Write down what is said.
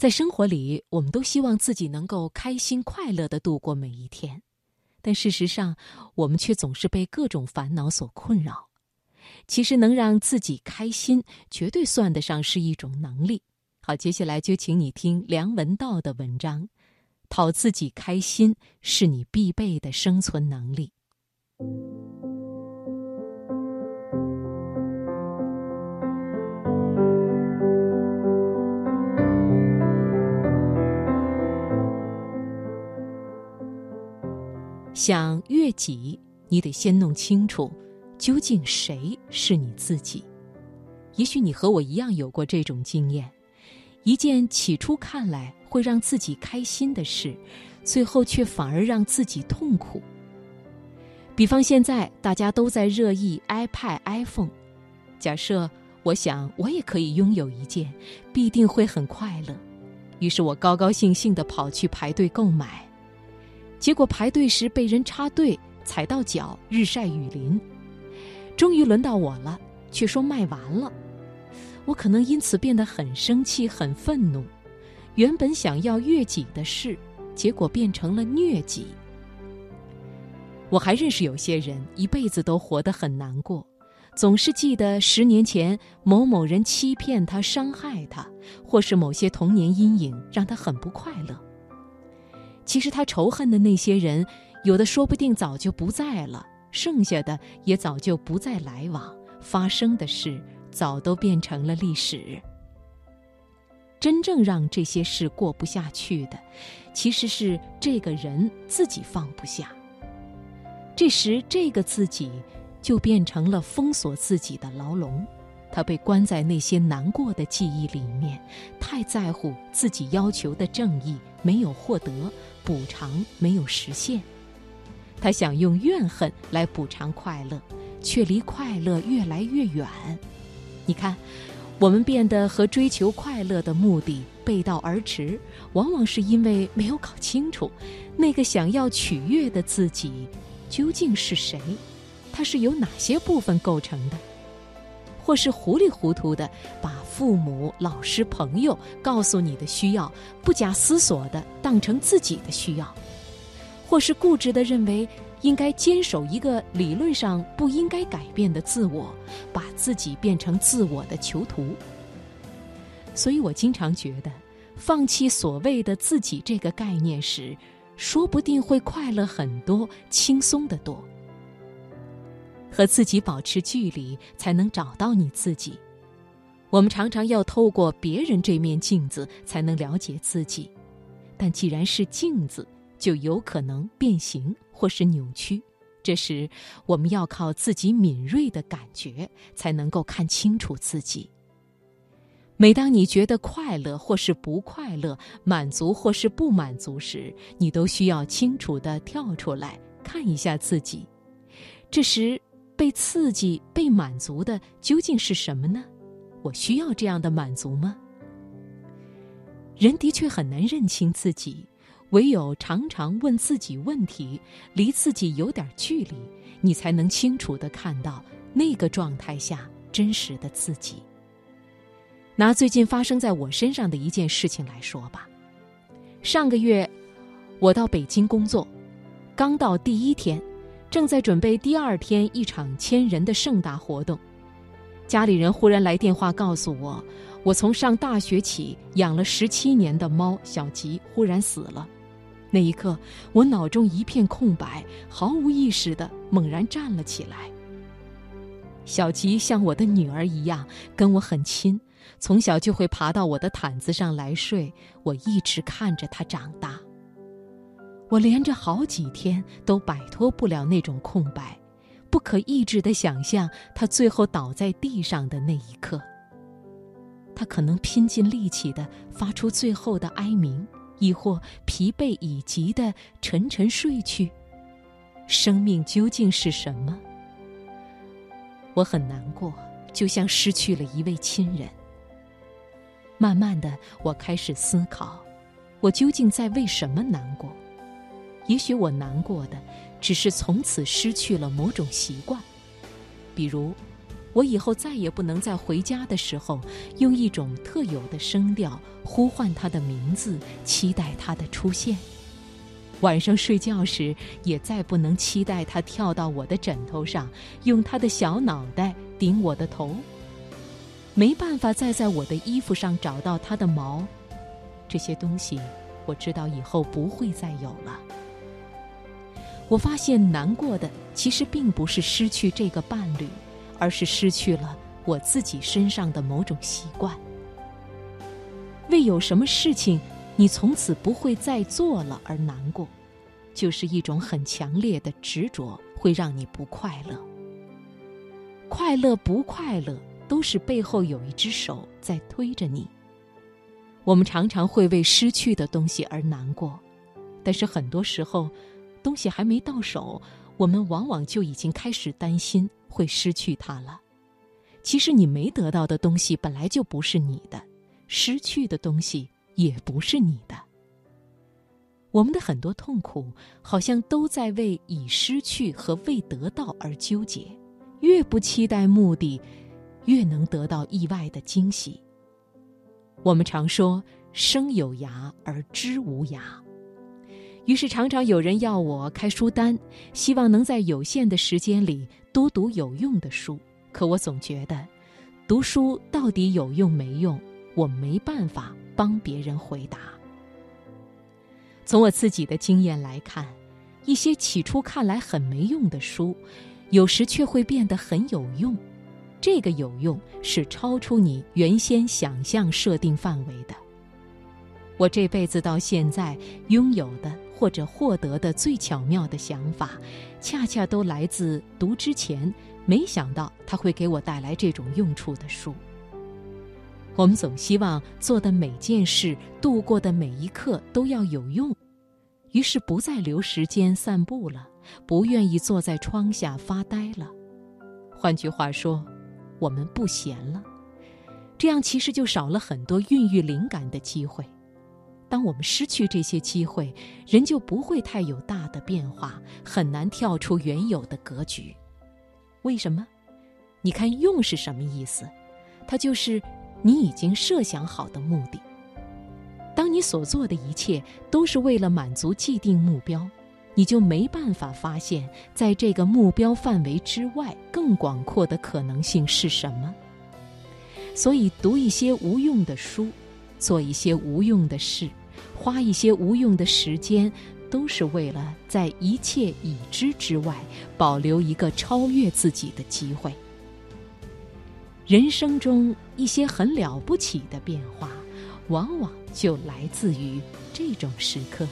在生活里，我们都希望自己能够开心快乐的度过每一天，但事实上，我们却总是被各种烦恼所困扰。其实，能让自己开心，绝对算得上是一种能力。好，接下来就请你听梁文道的文章：讨自己开心是你必备的生存能力。想悦己，你得先弄清楚，究竟谁是你自己。也许你和我一样有过这种经验：一件起初看来会让自己开心的事，最后却反而让自己痛苦。比方现在大家都在热议 iPad、iPhone，假设我想我也可以拥有一件，必定会很快乐。于是我高高兴兴地跑去排队购买。结果排队时被人插队，踩到脚，日晒雨淋。终于轮到我了，却说卖完了。我可能因此变得很生气、很愤怒。原本想要悦己的事，结果变成了虐己。我还认识有些人，一辈子都活得很难过，总是记得十年前某某人欺骗他、伤害他，或是某些童年阴影让他很不快乐。其实他仇恨的那些人，有的说不定早就不在了，剩下的也早就不再来往，发生的事早都变成了历史。真正让这些事过不下去的，其实是这个人自己放不下。这时，这个自己就变成了封锁自己的牢笼。他被关在那些难过的记忆里面，太在乎自己要求的正义没有获得，补偿没有实现。他想用怨恨来补偿快乐，却离快乐越来越远。你看，我们变得和追求快乐的目的背道而驰，往往是因为没有搞清楚那个想要取悦的自己究竟是谁，它是由哪些部分构成的。或是糊里糊涂的把父母、老师、朋友告诉你的需要，不假思索的当成自己的需要；或是固执的认为应该坚守一个理论上不应该改变的自我，把自己变成自我的囚徒。所以我经常觉得，放弃所谓的自己这个概念时，说不定会快乐很多，轻松的多。和自己保持距离，才能找到你自己。我们常常要透过别人这面镜子，才能了解自己。但既然是镜子，就有可能变形或是扭曲。这时，我们要靠自己敏锐的感觉，才能够看清楚自己。每当你觉得快乐或是不快乐、满足或是不满足时，你都需要清楚的跳出来看一下自己。这时。被刺激、被满足的究竟是什么呢？我需要这样的满足吗？人的确很难认清自己，唯有常常问自己问题，离自己有点距离，你才能清楚的看到那个状态下真实的自己。拿最近发生在我身上的一件事情来说吧，上个月我到北京工作，刚到第一天。正在准备第二天一场千人的盛大活动，家里人忽然来电话告诉我，我从上大学起养了十七年的猫小吉忽然死了。那一刻，我脑中一片空白，毫无意识的猛然站了起来。小吉像我的女儿一样跟我很亲，从小就会爬到我的毯子上来睡，我一直看着它长大。我连着好几天都摆脱不了那种空白，不可抑制的想象他最后倒在地上的那一刻。他可能拼尽力气的发出最后的哀鸣，亦或疲惫已极的沉沉睡去。生命究竟是什么？我很难过，就像失去了一位亲人。慢慢的，我开始思考，我究竟在为什么难过？也许我难过的，只是从此失去了某种习惯，比如，我以后再也不能在回家的时候用一种特有的声调呼唤他的名字，期待他的出现。晚上睡觉时，也再不能期待他跳到我的枕头上，用他的小脑袋顶我的头。没办法再在我的衣服上找到他的毛，这些东西，我知道以后不会再有了。我发现难过的其实并不是失去这个伴侣，而是失去了我自己身上的某种习惯。为有什么事情？你从此不会再做了而难过，就是一种很强烈的执着，会让你不快乐。快乐不快乐，都是背后有一只手在推着你。我们常常会为失去的东西而难过，但是很多时候，东西还没到手，我们往往就已经开始担心会失去它了。其实你没得到的东西本来就不是你的，失去的东西。也不是你的。我们的很多痛苦，好像都在为已失去和未得到而纠结。越不期待目的，越能得到意外的惊喜。我们常说“生有涯而知无涯”，于是常常有人要我开书单，希望能在有限的时间里多读有用的书。可我总觉得，读书到底有用没用，我没办法。帮别人回答。从我自己的经验来看，一些起初看来很没用的书，有时却会变得很有用。这个有用是超出你原先想象设定范围的。我这辈子到现在拥有的或者获得的最巧妙的想法，恰恰都来自读之前没想到它会给我带来这种用处的书。我们总希望做的每件事、度过的每一刻都要有用，于是不再留时间散步了，不愿意坐在窗下发呆了。换句话说，我们不闲了。这样其实就少了很多孕育灵感的机会。当我们失去这些机会，人就不会太有大的变化，很难跳出原有的格局。为什么？你看“用”是什么意思？它就是。你已经设想好的目的。当你所做的一切都是为了满足既定目标，你就没办法发现，在这个目标范围之外更广阔的可能性是什么。所以，读一些无用的书，做一些无用的事，花一些无用的时间，都是为了在一切已知之外，保留一个超越自己的机会。人生中一些很了不起的变化，往往就来自于这种时刻。